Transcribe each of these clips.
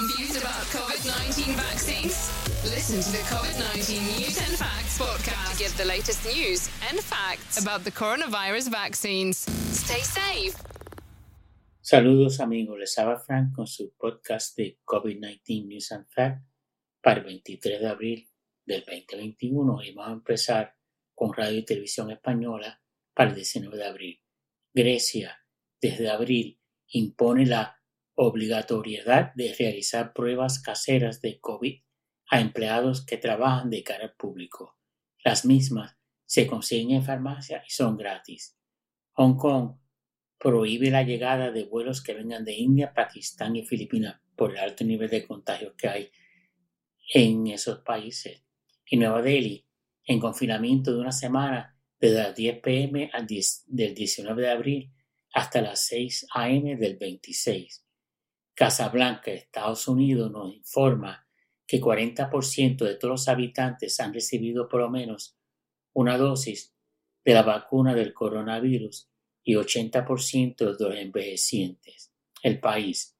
Confused about COVID 19 vaccines? Listen to the COVID 19 News and Facts podcast to get the latest news and facts about the coronavirus vaccines. Stay safe. Saludos amigos, les habla Frank con su podcast de COVID-19 News and Facts para el 23 de abril del 2021 y vamos a empezar con Radio y Televisión Española para el 19 de abril. Grecia, desde abril, impone la obligatoriedad de realizar pruebas caseras de COVID a empleados que trabajan de cara al público. Las mismas se consiguen en farmacia y son gratis. Hong Kong prohíbe la llegada de vuelos que vengan de India, Pakistán y Filipinas por el alto nivel de contagios que hay en esos países. Y Nueva Delhi, en confinamiento de una semana, desde las 10 pm del 19 de abril hasta las 6 am del 26. Casablanca, Estados Unidos, nos informa que 40% de todos los habitantes han recibido por lo menos una dosis de la vacuna del coronavirus y 80% de los envejecientes. El país.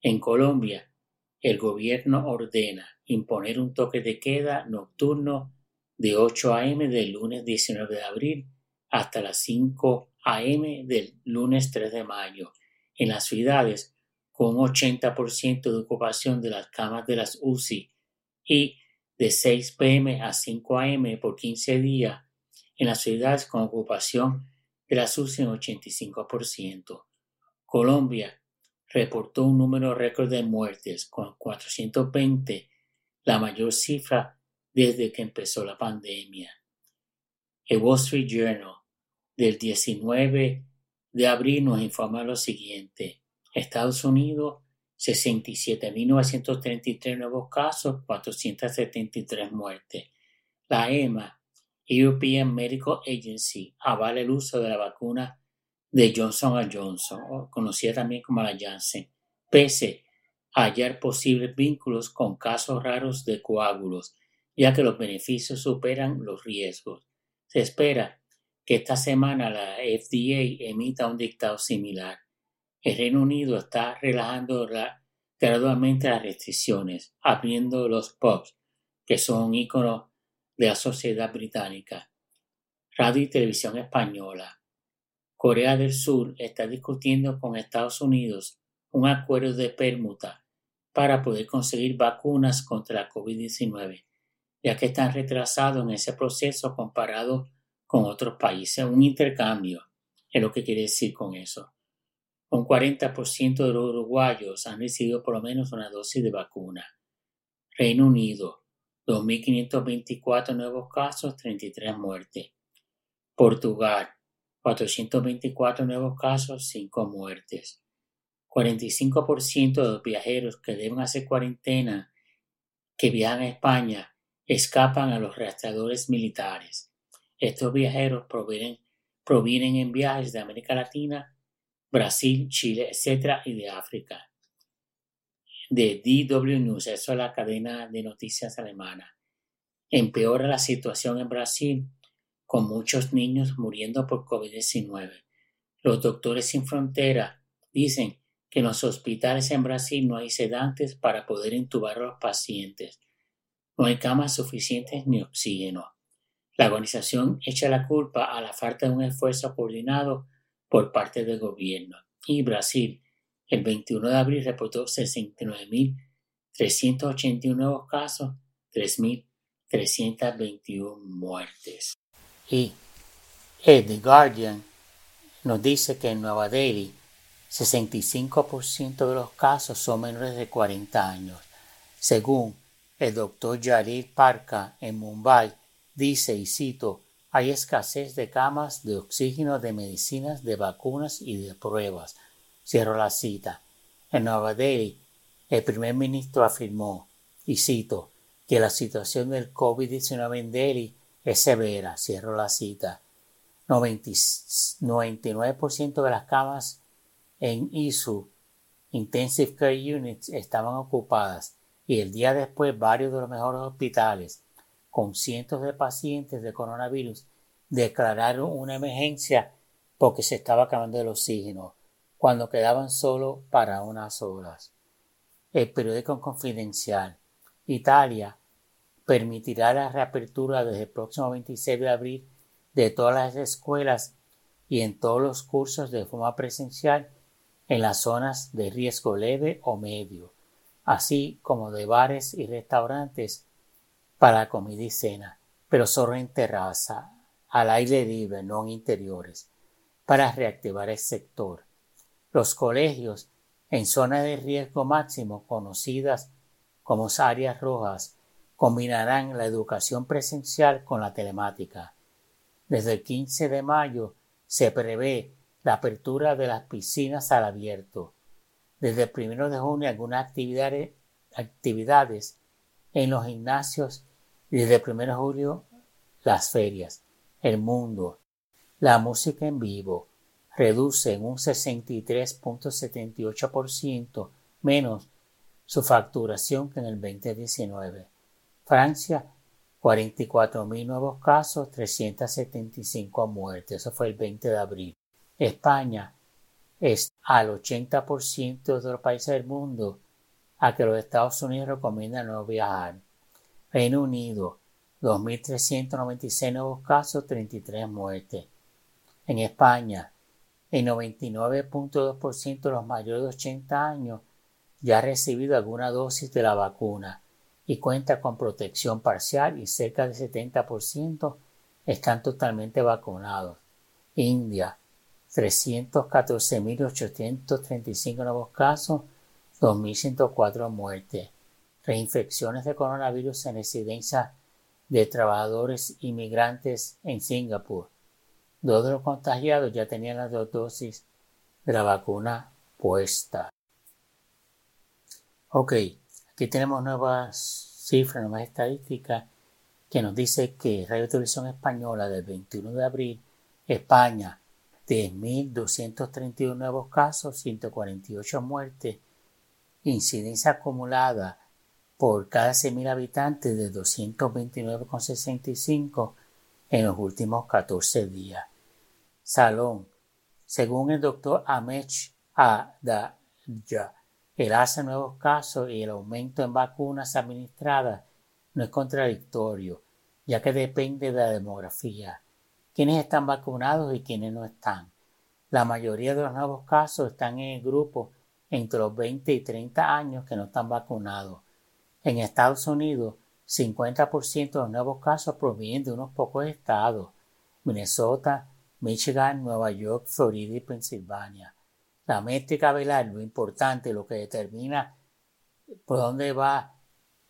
En Colombia, el gobierno ordena imponer un toque de queda nocturno de 8 a.m. del lunes 19 de abril hasta las 5 a.m. del lunes 3 de mayo en las ciudades con 80% de ocupación de las camas de las UCI y de 6 pm a 5 am por 15 días en las ciudades con ocupación de las UCI en 85%. Colombia reportó un número récord de muertes con 420, la mayor cifra desde que empezó la pandemia. El Wall Street Journal del 19 de abril nos informa lo siguiente. Estados Unidos, 67.933 nuevos casos, 473 muertes. La EMA, European Medical Agency, avala el uso de la vacuna de Johnson Johnson, conocida también como la Janssen, pese a hallar posibles vínculos con casos raros de coágulos, ya que los beneficios superan los riesgos. Se espera que esta semana la FDA emita un dictado similar. El Reino Unido está relajando gradualmente las restricciones, abriendo los pubs, que son un ícono de la sociedad británica. Radio y Televisión Española. Corea del Sur está discutiendo con Estados Unidos un acuerdo de permuta para poder conseguir vacunas contra la COVID-19, ya que están retrasados en ese proceso comparado con otros países. Un intercambio es lo que quiere decir con eso. Un 40% de los uruguayos han recibido por lo menos una dosis de vacuna. Reino Unido, 2.524 nuevos casos, 33 muertes. Portugal, 424 nuevos casos, 5 muertes. 45% de los viajeros que deben hacer cuarentena que viajan a España escapan a los rastreadores militares. Estos viajeros provienen, provienen en viajes de América Latina Brasil, Chile, etc. y de África. De DW News, eso es la cadena de noticias alemana. Empeora la situación en Brasil, con muchos niños muriendo por COVID-19. Los doctores sin frontera dicen que en los hospitales en Brasil no hay sedantes para poder intubar a los pacientes. No hay camas suficientes ni oxígeno. La organización echa la culpa a la falta de un esfuerzo coordinado por parte del gobierno. Y Brasil, el 21 de abril, reportó 69.381 nuevos casos, 3.321 muertes. Y The Guardian nos dice que en Nueva Delhi, 65% de los casos son menores de 40 años. Según el doctor Jarir Parka en Mumbai, dice, y cito, hay escasez de camas, de oxígeno, de medicinas, de vacunas y de pruebas. Cierro la cita. En Nueva Delhi, el primer ministro afirmó, y cito, que la situación del COVID-19 en Delhi es severa. Cierro la cita. 99% de las camas en ISU, Intensive Care Units, estaban ocupadas y el día después varios de los mejores hospitales con cientos de pacientes de coronavirus declararon una emergencia porque se estaba acabando el oxígeno, cuando quedaban solo para unas horas. el periódico confidencial. Italia permitirá la reapertura desde el próximo 26 de abril de todas las escuelas y en todos los cursos de forma presencial en las zonas de riesgo leve o medio, así como de bares y restaurantes para comida y cena, pero solo en terraza, al aire libre, no en interiores, para reactivar el sector. Los colegios en zonas de riesgo máximo, conocidas como áreas rojas, combinarán la educación presencial con la telemática. Desde el 15 de mayo se prevé la apertura de las piscinas al abierto. Desde el 1 de junio algunas actividades, actividades en los gimnasios desde el 1 de julio las ferias, el mundo, la música en vivo, reduce en un 63.78% menos su facturación que en el 2019. Francia, 44.000 nuevos casos, 375 muertes. Eso fue el 20 de abril. España es al 80% de los países del mundo a que los Estados Unidos recomiendan no viajar. Reino Unido, 2.396 nuevos casos, 33 muertes. En España, el 99.2% de los mayores de 80 años ya ha recibido alguna dosis de la vacuna y cuenta con protección parcial y cerca del 70% están totalmente vacunados. India, 314.835 nuevos casos, 2.104 muertes. Reinfecciones de coronavirus en residencias de trabajadores inmigrantes en Singapur. Dos de los contagiados ya tenían las dos dosis de la vacuna puesta. Ok, aquí tenemos nuevas cifras, nuevas estadísticas que nos dice que Radio Televisión Española del 21 de abril, España, 10.231 nuevos casos, 148 muertes, incidencia acumulada por cada 100.000 habitantes de 229,65 en los últimos 14 días. Salón. Según el doctor Amech Adaya, el de nuevos casos y el aumento en vacunas administradas no es contradictorio, ya que depende de la demografía. ¿Quiénes están vacunados y quiénes no están? La mayoría de los nuevos casos están en el grupo entre los 20 y 30 años que no están vacunados. En Estados Unidos, 50% de los nuevos casos provienen de unos pocos estados. Minnesota, Michigan, Nueva York, Florida y Pensilvania. La métrica velar, lo importante, lo que determina por dónde va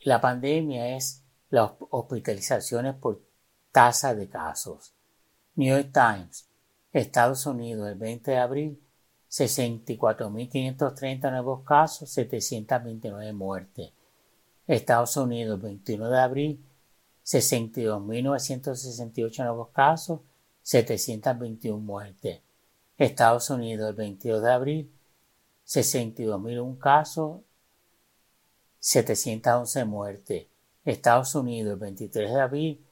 la pandemia es las hospitalizaciones por tasa de casos. New York Times, Estados Unidos, el 20 de abril, 64.530 nuevos casos, 729 muertes. Estados Unidos, 21 de abril, 62.968 nuevos casos, 721 muertes. Estados Unidos, el 22 de abril, 62.001 casos, 711 muertes. Estados Unidos, el 23 de abril,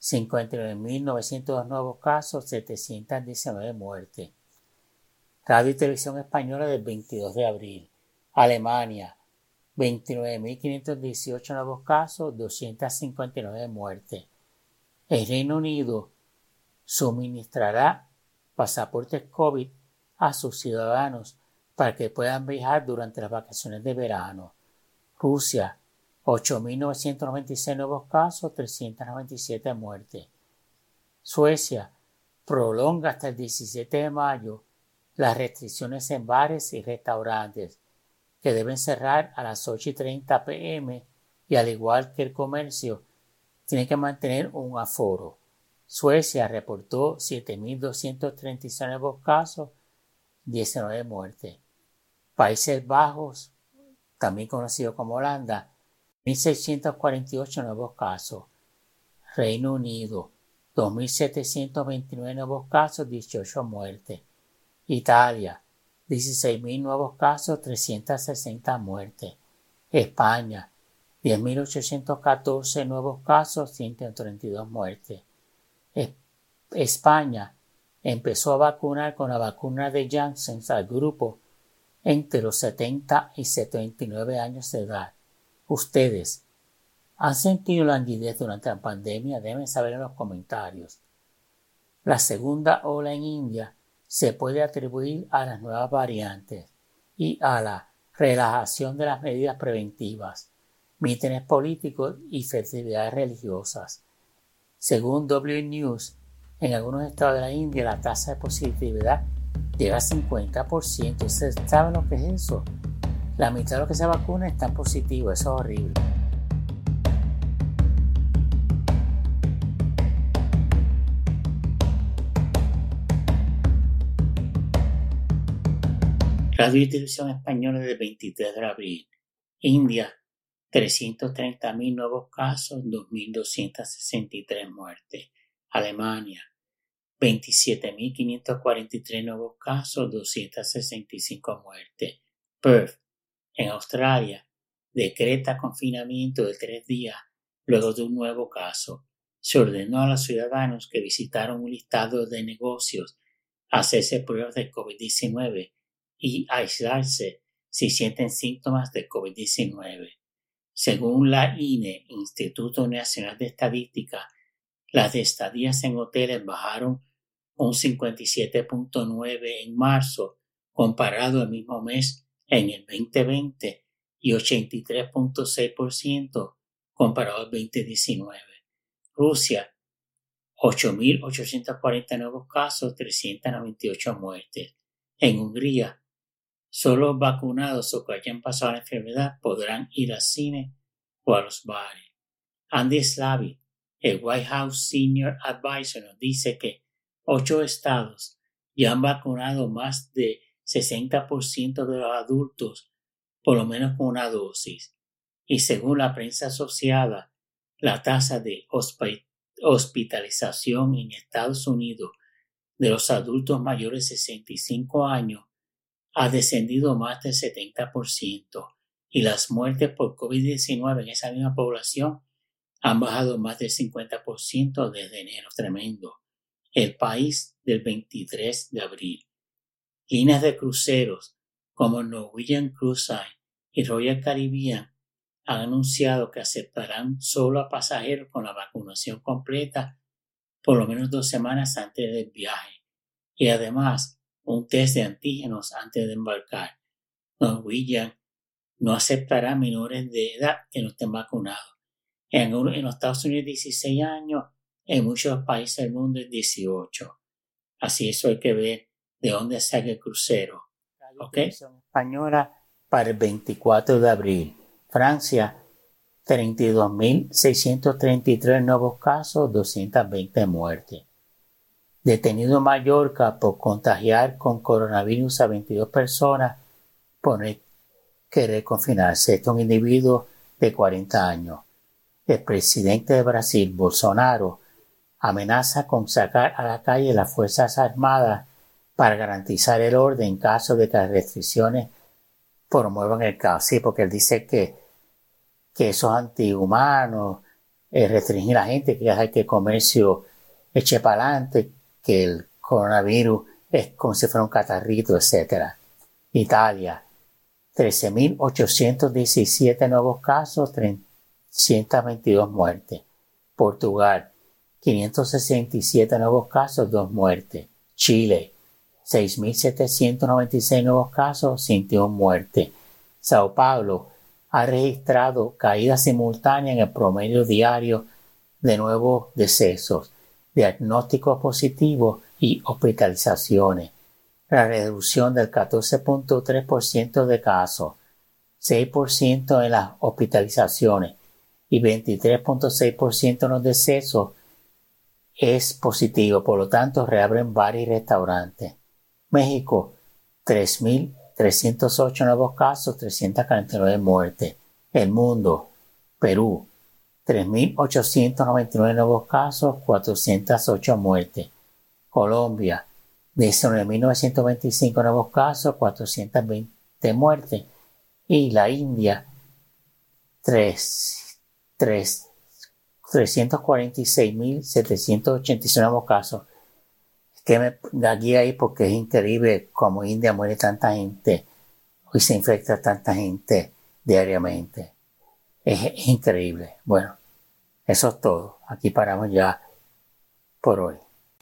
59.902 nuevos casos, 719 muertes. Radio y Televisión Española del 22 de abril. Alemania, 29.518 nuevos casos, 259 muertes. El Reino Unido, suministrará pasaportes COVID a sus ciudadanos para que puedan viajar durante las vacaciones de verano. Rusia, 8.996 nuevos casos, 397 muertes. Suecia prolonga hasta el 17 de mayo las restricciones en bares y restaurantes, que deben cerrar a las 8 y 30 pm y al igual que el comercio, tiene que mantener un aforo. Suecia reportó 7.236 nuevos casos, 19 muertes. Países Bajos, también conocido como Holanda, 1.648 nuevos casos. Reino Unido, 2.729 nuevos casos, 18 muertes. Italia, 16.000 nuevos casos, 360 muertes. España, 10.814 nuevos casos, 132 muertes. España empezó a vacunar con la vacuna de Janssen al grupo entre los 70 y 79 años de edad. Ustedes, ¿han sentido languidez durante la pandemia? Deben saber en los comentarios. La segunda ola en India se puede atribuir a las nuevas variantes y a la relajación de las medidas preventivas, mítines políticos y festividades religiosas. Según W News, en algunos estados de la India la tasa de positividad llega al 50%. ¿Ustedes saben lo que es eso? La mitad de los que se vacunan están positivos, eso es horrible. Radio y Televisión Española del 23 de abril. India, 330.000 nuevos casos, 2.263 muertes. Alemania, 27.543 nuevos casos, 265 muertes. Perth, en Australia, decreta confinamiento de tres días luego de un nuevo caso. Se ordenó a los ciudadanos que visitaron un listado de negocios hacerse pruebas de COVID-19 y aislarse si sienten síntomas de COVID-19. Según la INE, Instituto Nacional de Estadística, las estadías en hoteles bajaron un 57.9 en marzo comparado al mismo mes en el 2020 y 83.6% comparado al 2019. Rusia, 8.840 nuevos casos, 398 muertes. En Hungría, solo vacunados o que hayan pasado la enfermedad podrán ir al cine o a los bares. Andy Slavi, el White House Senior Advisor, nos dice que ocho estados ya han vacunado más de 60% de los adultos por lo menos con una dosis. Y según la prensa asociada, la tasa de hospitalización en Estados Unidos de los adultos mayores de 65 años ha descendido más del 70% y las muertes por COVID-19 en esa misma población han bajado más del 50% desde enero. Tremendo el país del 23 de abril. Líneas de cruceros como Norwegian Cruise Line y Royal Caribbean han anunciado que aceptarán solo a pasajeros con la vacunación completa por lo menos dos semanas antes del viaje y además un test de antígenos antes de embarcar. Norwegian no aceptará menores de edad que no estén vacunados. En, en los Estados Unidos 16 años en muchos países del mundo es 18. Así eso hay que ver de dónde sale el crucero. ¿Ok? Española para el 24 de abril. Francia, 32.633 nuevos casos, 220 muertes. Detenido en Mallorca por contagiar con coronavirus a 22 personas por querer confinarse. Este es un individuo de 40 años. El presidente de Brasil, Bolsonaro, amenaza con sacar a la calle las Fuerzas Armadas para garantizar el orden en caso de que las restricciones promuevan el caos. Sí, porque él dice que, que eso es antihumano, eh, restringir a la gente, que hay que el comercio eche para adelante, que el coronavirus es como si fuera un catarrito, etc. Italia, 13.817 nuevos casos, 322 muertes. Portugal, 567 nuevos casos, dos muertes. Chile, 6.796 nuevos casos, 101 muertes. Sao Paulo ha registrado caídas simultáneas en el promedio diario de nuevos decesos, diagnósticos positivos y hospitalizaciones. La reducción del 14.3% de casos, 6% en las hospitalizaciones y 23.6% en los decesos es positivo, por lo tanto reabren bares y restaurantes. México, 3.308 nuevos casos, 349 muertes. El mundo, Perú, 3.899 nuevos casos, 408 muertes. Colombia, 19.925 nuevos casos, 420 muertes. Y la India, 3, 3 346.786 nuevos casos. que me da guía ahí porque es increíble como India muere tanta gente. Hoy se infecta tanta gente diariamente. es increíble. Bueno, eso es todo. Aquí paramos ya por hoy.